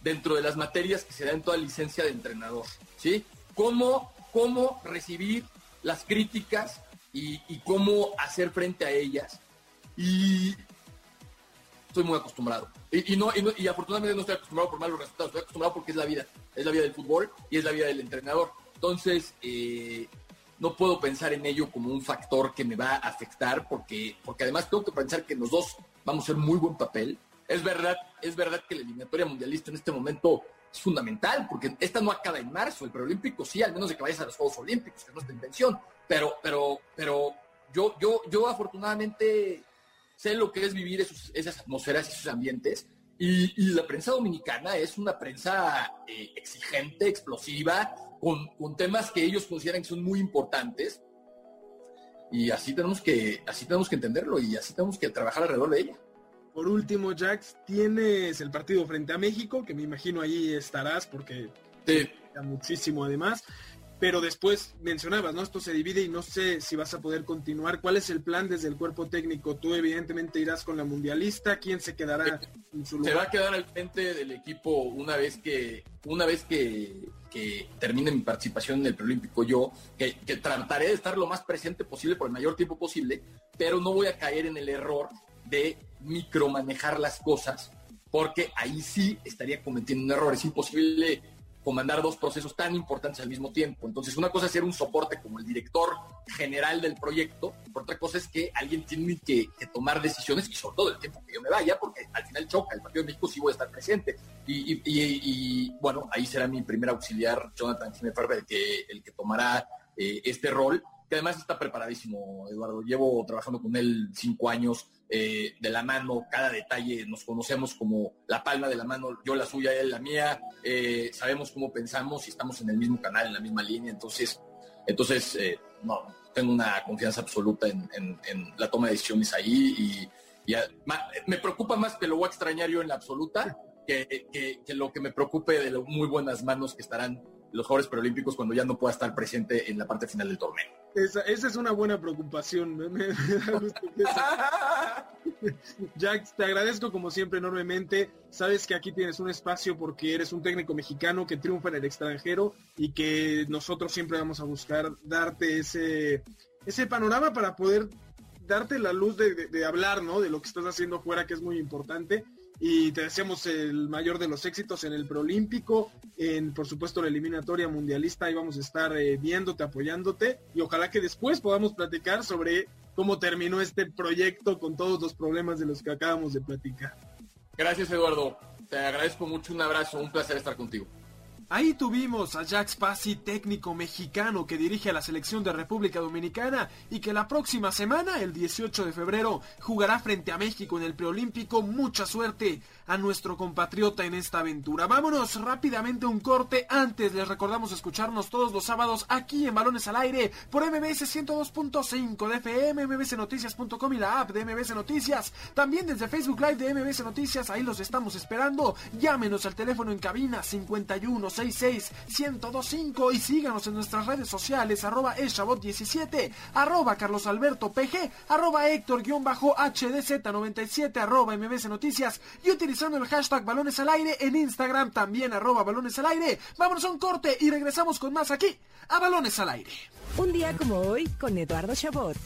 dentro de las materias que se dan toda licencia de entrenador, ¿sí? Cómo, cómo recibir las críticas y, cómo hacer frente a ellas. Y estoy muy acostumbrado. Y, no, y, afortunadamente no estoy acostumbrado por malos resultados, estoy acostumbrado porque es la vida, es la vida del fútbol y es la vida del entrenador. Entonces, eh, no puedo pensar en ello como un factor que me va a afectar porque, porque además tengo que pensar que los dos vamos a hacer muy buen papel es verdad, es verdad que la eliminatoria mundialista en este momento es fundamental, porque esta no acaba en marzo, el preolímpico sí, al menos de que vayas a los Juegos Olímpicos, que no es tu intención, pero, pero, pero yo, yo, yo afortunadamente sé lo que es vivir esas atmósferas y esos ambientes, y, la prensa dominicana es una prensa eh, exigente, explosiva, con, con, temas que ellos consideran que son muy importantes, y así tenemos que, así tenemos que entenderlo, y así tenemos que trabajar alrededor de ella. Por último, Jax, tienes el partido frente a México, que me imagino ahí estarás porque te muchísimo además. Pero después mencionabas, ¿no? Esto se divide y no sé si vas a poder continuar. ¿Cuál es el plan desde el cuerpo técnico? Tú evidentemente irás con la mundialista. ¿Quién se quedará en su lugar? Se va a quedar al frente del equipo una vez que, una vez que, termine mi participación en el preolímpico yo, que, que trataré de estar lo más presente posible por el mayor tiempo posible, pero no voy a caer en el error de micromanejar las cosas, porque ahí sí estaría cometiendo un error. Es imposible comandar dos procesos tan importantes al mismo tiempo. Entonces, una cosa es ser un soporte como el director general del proyecto, por otra cosa es que alguien tiene que, tomar decisiones y sobre todo el tiempo que yo me vaya, porque al final choca, el Partido de México sí voy a estar presente. Y, bueno, ahí será mi primer auxiliar, Jonathan Jiménez el que, el que tomará eh, este rol, que además está preparadísimo, Eduardo. Llevo trabajando con él cinco años eh, de la mano, cada detalle, nos conocemos como la palma de la mano, yo la suya, él la mía, eh, sabemos cómo pensamos y estamos en el mismo canal, en la misma línea, entonces, entonces eh, no, tengo una confianza absoluta en, la toma de decisiones ahí y, me preocupa más que lo voy a extrañar yo en la absoluta que, que lo que me preocupe de lo muy buenas manos que estarán los jugadores preolímpicos cuando ya no pueda estar presente en la parte final del torneo. Esa, es una buena preocupación. Jack, te agradezco como siempre enormemente. Sabes que aquí tienes un espacio porque eres un técnico mexicano que triunfa en el extranjero y que nosotros siempre vamos a buscar darte ese, ese panorama para poder darte la luz de, de hablar, ¿no? De lo que estás haciendo fuera, que es muy importante y te deseamos el mayor de los éxitos en el preolímpico, en por supuesto la eliminatoria mundialista, ahí vamos a estar eh, viéndote, apoyándote y ojalá que después podamos platicar sobre cómo terminó este proyecto con todos los problemas de los que acabamos de platicar. Gracias Eduardo, te agradezco mucho, un abrazo, un placer estar contigo. Ahí tuvimos a Jack Spassi, técnico mexicano que dirige a la selección de República Dominicana y que la próxima semana, el 18 de febrero, jugará frente a México en el preolímpico. Mucha suerte a nuestro compatriota en esta aventura. Vámonos rápidamente a un corte. Antes les recordamos escucharnos todos los sábados aquí en Balones al Aire por MBS 102.5 de FM, mbsnoticias.com y la app de MBS Noticias. También desde Facebook Live de MBS Noticias, ahí los estamos esperando. Llámenos al teléfono en cabina 51 166-1025 y síganos en nuestras redes sociales arroba eshabot17, arroba Carlos Alberto PG, arroba Héctor-HDZ97, arroba MBC Noticias y utilizando el hashtag balones al aire en Instagram también arroba balones al aire. Vámonos a un corte y regresamos con más aquí a Balones al aire. Un día como hoy con Eduardo Chabot.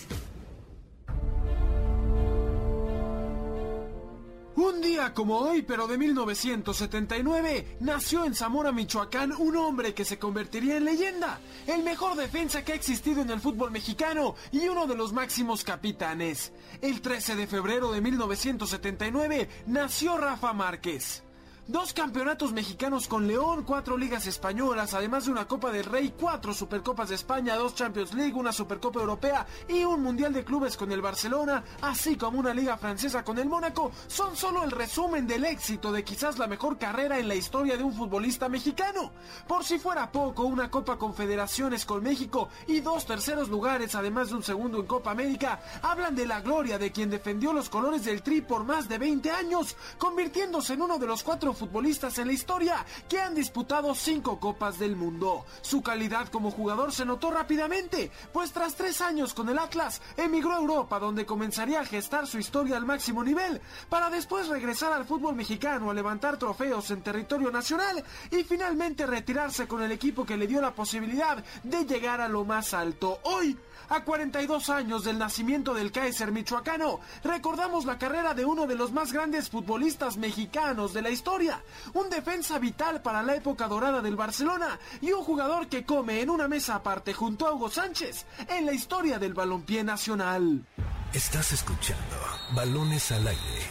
Un día como hoy, pero de 1979, nació en Zamora, Michoacán, un hombre que se convertiría en leyenda, el mejor defensa que ha existido en el fútbol mexicano y uno de los máximos capitanes. El 13 de febrero de 1979 nació Rafa Márquez. Dos campeonatos mexicanos con León, cuatro ligas españolas, además de una Copa del Rey, cuatro Supercopas de España, dos Champions League, una Supercopa Europea y un Mundial de Clubes con el Barcelona, así como una Liga Francesa con el Mónaco, son solo el resumen del éxito de quizás la mejor carrera en la historia de un futbolista mexicano. Por si fuera poco, una Copa Confederaciones con México y dos terceros lugares, además de un segundo en Copa América, hablan de la gloria de quien defendió los colores del Tri por más de 20 años, convirtiéndose en uno de los cuatro futbolistas en la historia que han disputado cinco Copas del Mundo. Su calidad como jugador se notó rápidamente, pues tras tres años con el Atlas, emigró a Europa donde comenzaría a gestar su historia al máximo nivel, para después regresar al fútbol mexicano a levantar trofeos en territorio nacional y finalmente retirarse con el equipo que le dio la posibilidad de llegar a lo más alto. Hoy, a 42 años del nacimiento del Kaiser michoacano, recordamos la carrera de uno de los más grandes futbolistas mexicanos de la historia, un defensa vital para la época dorada del Barcelona y un jugador que come en una mesa aparte junto a Hugo Sánchez en la historia del balompié nacional. Estás escuchando Balones al aire.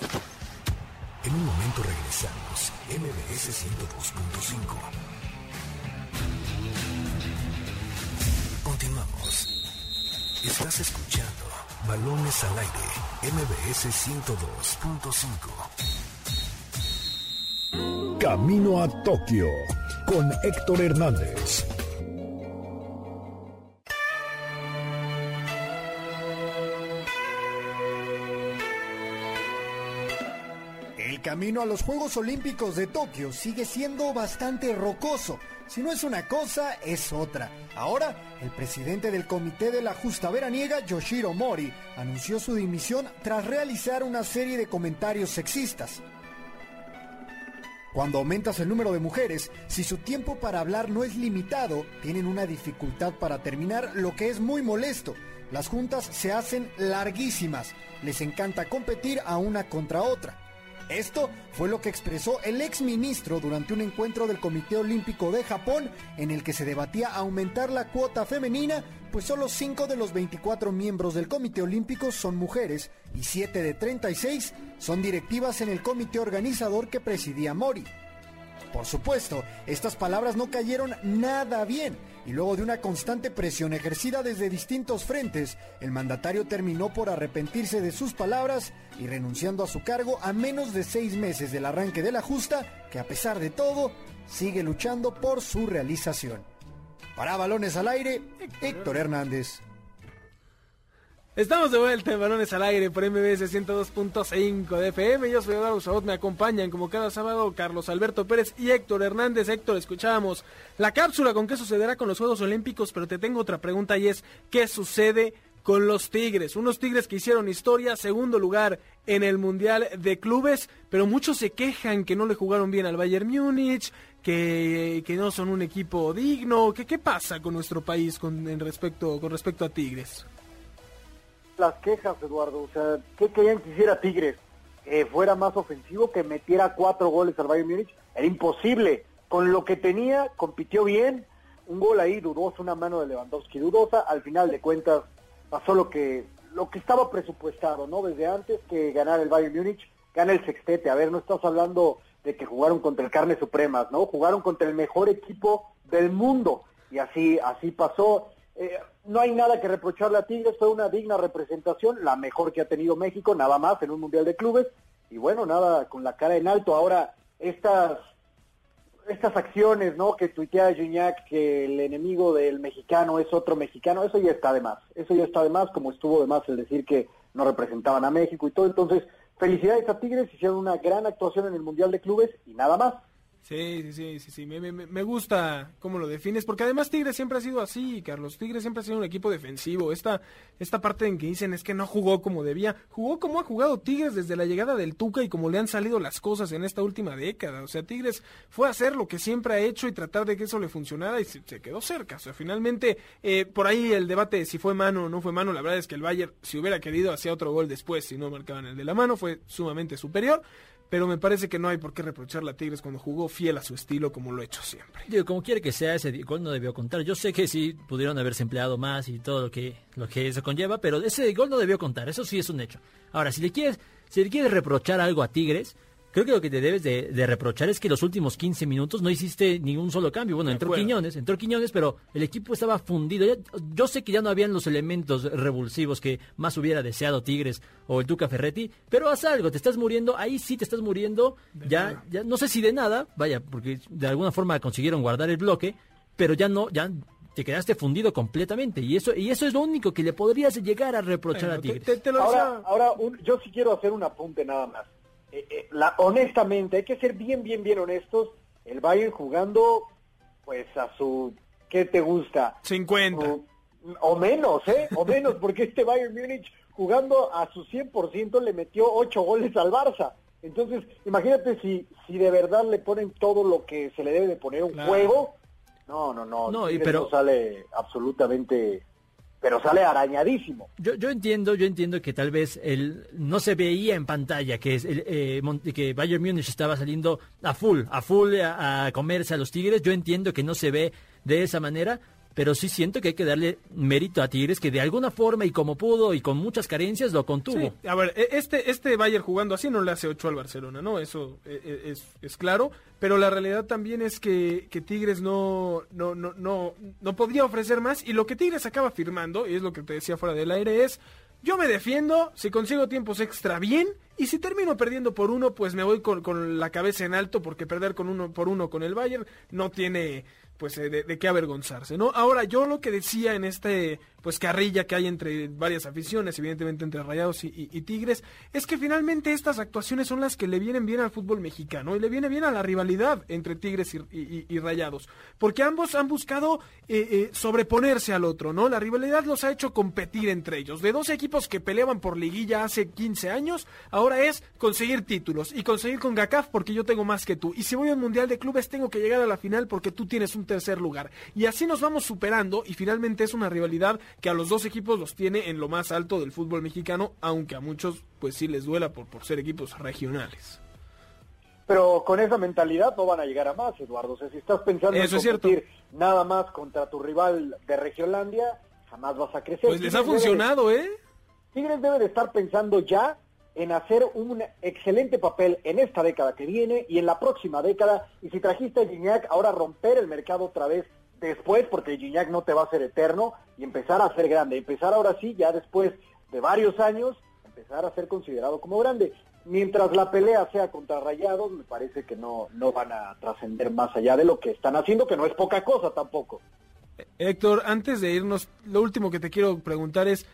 En un momento regresamos, MBS 102.5. Estás escuchando Balones al aire, MBS 102.5. Camino a Tokio con Héctor Hernández. Camino a los Juegos Olímpicos de Tokio sigue siendo bastante rocoso. Si no es una cosa, es otra. Ahora, el presidente del Comité de la Justa Veraniega, Yoshiro Mori, anunció su dimisión tras realizar una serie de comentarios sexistas. Cuando aumentas el número de mujeres, si su tiempo para hablar no es limitado, tienen una dificultad para terminar, lo que es muy molesto. Las juntas se hacen larguísimas. Les encanta competir a una contra otra. Esto fue lo que expresó el ex ministro durante un encuentro del Comité Olímpico de Japón en el que se debatía aumentar la cuota femenina, pues solo 5 de los 24 miembros del Comité Olímpico son mujeres y 7 de 36 son directivas en el comité organizador que presidía Mori. Por supuesto, estas palabras no cayeron nada bien y luego de una constante presión ejercida desde distintos frentes, el mandatario terminó por arrepentirse de sus palabras y renunciando a su cargo a menos de seis meses del arranque de la justa, que a pesar de todo, sigue luchando por su realización. Para balones al aire, Héctor Hernández. Estamos de vuelta en Balones al Aire por MBS 102.5 de FM. Yo soy Eduardo Sabot, me acompañan como cada sábado Carlos Alberto Pérez y Héctor Hernández. Héctor, escuchábamos la cápsula con qué sucederá con los Juegos Olímpicos, pero te tengo otra pregunta y es, ¿qué sucede con los Tigres? Unos Tigres que hicieron historia, segundo lugar en el Mundial de Clubes, pero muchos se quejan que no le jugaron bien al Bayern Múnich, que, que no son un equipo digno. ¿Qué, qué pasa con nuestro país con, en respecto, con respecto a Tigres? Las quejas, Eduardo. O sea, ¿qué querían que hiciera Tigres? Que fuera más ofensivo, que metiera cuatro goles al Bayern Múnich. Era imposible. Con lo que tenía, compitió bien. Un gol ahí dudoso, una mano de Lewandowski dudosa. Al final de cuentas, pasó lo que lo que estaba presupuestado, ¿no? Desde antes que ganar el Bayern Múnich, gana el sextete. A ver, no estamos hablando de que jugaron contra el Carne Supremas, ¿no? Jugaron contra el mejor equipo del mundo. Y así, así pasó. Eh, no hay nada que reprocharle a Tigres, fue una digna representación, la mejor que ha tenido México, nada más en un Mundial de Clubes, y bueno, nada, con la cara en alto. Ahora, estas, estas acciones, ¿no? Que tuitea Gignac que el enemigo del mexicano es otro mexicano, eso ya está de más, eso ya está de más, como estuvo de más el decir que no representaban a México y todo, entonces, felicidades a Tigres, hicieron una gran actuación en el Mundial de Clubes y nada más. Sí, sí, sí, sí, Me, me, me, gusta cómo lo defines, porque además Tigres siempre ha sido así, Carlos. Tigres siempre ha sido un equipo defensivo. Esta, esta parte en que dicen es que no jugó como debía. Jugó como ha jugado Tigres desde la llegada del Tuca y como le han salido las cosas en esta última década. O sea, Tigres fue a hacer lo que siempre ha hecho y tratar de que eso le funcionara y se, quedó cerca. O sea, finalmente, eh, por ahí el debate de si fue mano o no fue mano, la verdad es que el Bayern, si hubiera querido, hacía otro gol después, si no marcaban el de la mano, fue sumamente superior pero me parece que no hay por qué reprocharle a Tigres cuando jugó fiel a su estilo como lo ha hecho siempre. Digo, como quiere que sea, ese gol no debió contar. Yo sé que sí pudieron haberse empleado más y todo lo que, lo que eso conlleva, pero ese gol no debió contar, eso sí es un hecho. Ahora, si le quieres, si le quieres reprochar algo a Tigres, creo que lo que te debes de, reprochar es que los últimos 15 minutos no hiciste ningún solo cambio. Bueno, entró Quiñones, entró Quiñones, pero el equipo estaba fundido. yo sé que ya no habían los elementos revulsivos que más hubiera deseado Tigres o el Tuca Ferretti, pero haz algo, te estás muriendo, ahí sí te estás muriendo, ya, ya no sé si de nada, vaya, porque de alguna forma consiguieron guardar el bloque, pero ya no, ya te quedaste fundido completamente y eso y eso es lo único que le podrías llegar a reprochar a Tigres. ahora, ahora yo sí quiero hacer un apunte nada más. Eh, eh, la, honestamente, hay que ser bien, bien, bien honestos. El Bayern jugando, pues a su, ¿qué te gusta? 50. o menos, ¿eh? O menos, porque este Bayern Múnich jugando a su 100% le metió 8 goles al Barça. Entonces, imagínate si, si de verdad le ponen todo lo que se le debe de poner un juego. No, no, no. No, y pero sale absolutamente pero sale arañadísimo. Yo, yo entiendo, yo entiendo que tal vez el, no se veía en pantalla que es el, eh, que Bayern Múnich estaba saliendo a full, a full a, comerse a los Tigres. Yo entiendo que no se ve de esa manera, pero sí siento que hay que darle mérito a Tigres que de alguna forma y como pudo y con muchas carencias lo contuvo. a ver, e, este, este Bayern jugando así no le hace 8 al Barcelona, ¿no? Eso e, e, es, es, claro, pero la realidad también es que, que Tigres no, no, no, no, no podía ofrecer más y lo que Tigres acaba firmando, y es lo que te decía fuera del aire, es yo me defiendo, si consigo tiempos extra bien, y si termino perdiendo por uno, pues me voy con, con la cabeza en alto, porque perder con uno por uno con el Bayern no tiene pues eh, de, qué avergonzarse, ¿no? Ahora, yo lo que decía en este, pues carrilla que hay entre varias aficiones, evidentemente entre Rayados y, Tigres, es que finalmente estas actuaciones son las que le vienen bien al fútbol mexicano y le viene bien a la rivalidad entre Tigres y, Rayados, porque ambos han buscado eh, eh, sobreponerse al otro, ¿no? La rivalidad los ha hecho competir entre ellos. De dos equipos que peleaban por liguilla hace 15 años, ahora es conseguir títulos y conseguir con GACAF porque yo tengo más que tú. Y si voy al Mundial de Clubes tengo que llegar a la final porque tú tienes un tercer lugar. Y así nos vamos superando y finalmente es una rivalidad que a los dos equipos los tiene en lo más alto del fútbol mexicano, aunque a muchos pues sí les duela por, por ser equipos regionales. Pero con esa mentalidad no van a llegar a más, Eduardo. O sea, si estás pensando en competir nada más contra tu rival de Regiolandia, jamás vas a crecer. Pues les ha funcionado, ¿eh? Tigres debe de estar pensando ya en hacer un excelente papel en esta década que viene y en la próxima década. Y si trajiste a Gignac, ahora romper el mercado otra vez después, porque Gignac no te va a ser eterno, y empezar a ser grande. Empezar ahora sí, ya después de varios años, empezar a ser considerado como grande. Mientras la pelea sea contra Rayados, me parece que no, no van a trascender más allá de lo que están haciendo, que no es poca cosa tampoco. Héctor, antes de irnos, lo último que te quiero preguntar es,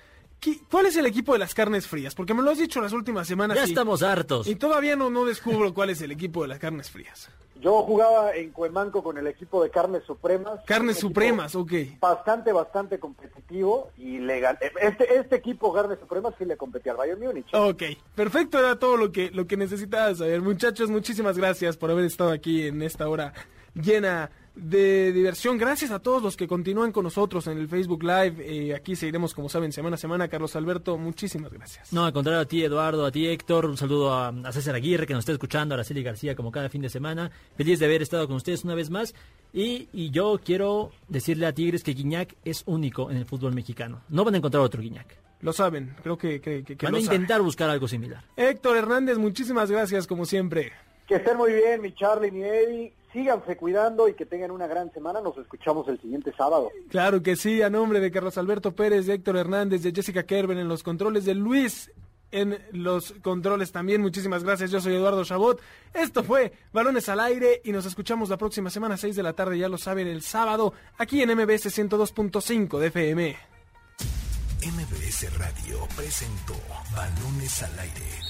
¿Cuál es el equipo de las carnes frías? Porque me lo has dicho las últimas semanas. Ya estamos hartos. Y todavía no, no descubro cuál es el equipo de las carnes frías. Yo jugaba en Cuemanco con el equipo de Carnes Supremas. Carnes Supremas, ok. Bastante, bastante competitivo y legal. Este, este equipo Carnes Supremas sí le competía al Bayern Múnich. Ok, perfecto, era todo lo que, lo que necesitabas saber. Muchachos, muchísimas gracias por haber estado aquí en esta hora llena de diversión. Gracias a todos los que continúan con nosotros en el Facebook Live. Eh, aquí seguiremos, como saben, semana a semana. Carlos Alberto, muchísimas gracias. No, al contrario, a ti, Eduardo, a ti, Héctor. Un saludo a, César Aguirre, que nos está escuchando, a Araceli García, como cada fin de semana. Feliz de haber estado con ustedes una vez más. Y, y yo quiero decirle a Tigres que Guiñac es único en el fútbol mexicano. No van a encontrar otro Guiñac. Lo saben, creo que, que, que Van a intentar buscar algo similar. Héctor Hernández, muchísimas gracias, como siempre. Que estén muy bien, mi Charlie, mi Eddie síganse cuidando y que tengan una gran semana. Nos escuchamos el siguiente sábado. Claro que sí, a nombre de Carlos Alberto Pérez, de Héctor Hernández, de Jessica Kerben en los controles, de Luis en los controles también. Muchísimas gracias. Yo soy Eduardo Chabot. Esto fue Balones al Aire y nos escuchamos la próxima semana, 6 de la tarde, ya lo saben, el sábado, aquí en MBS 102.5 de FM. MBS Radio presentó Balones al Aire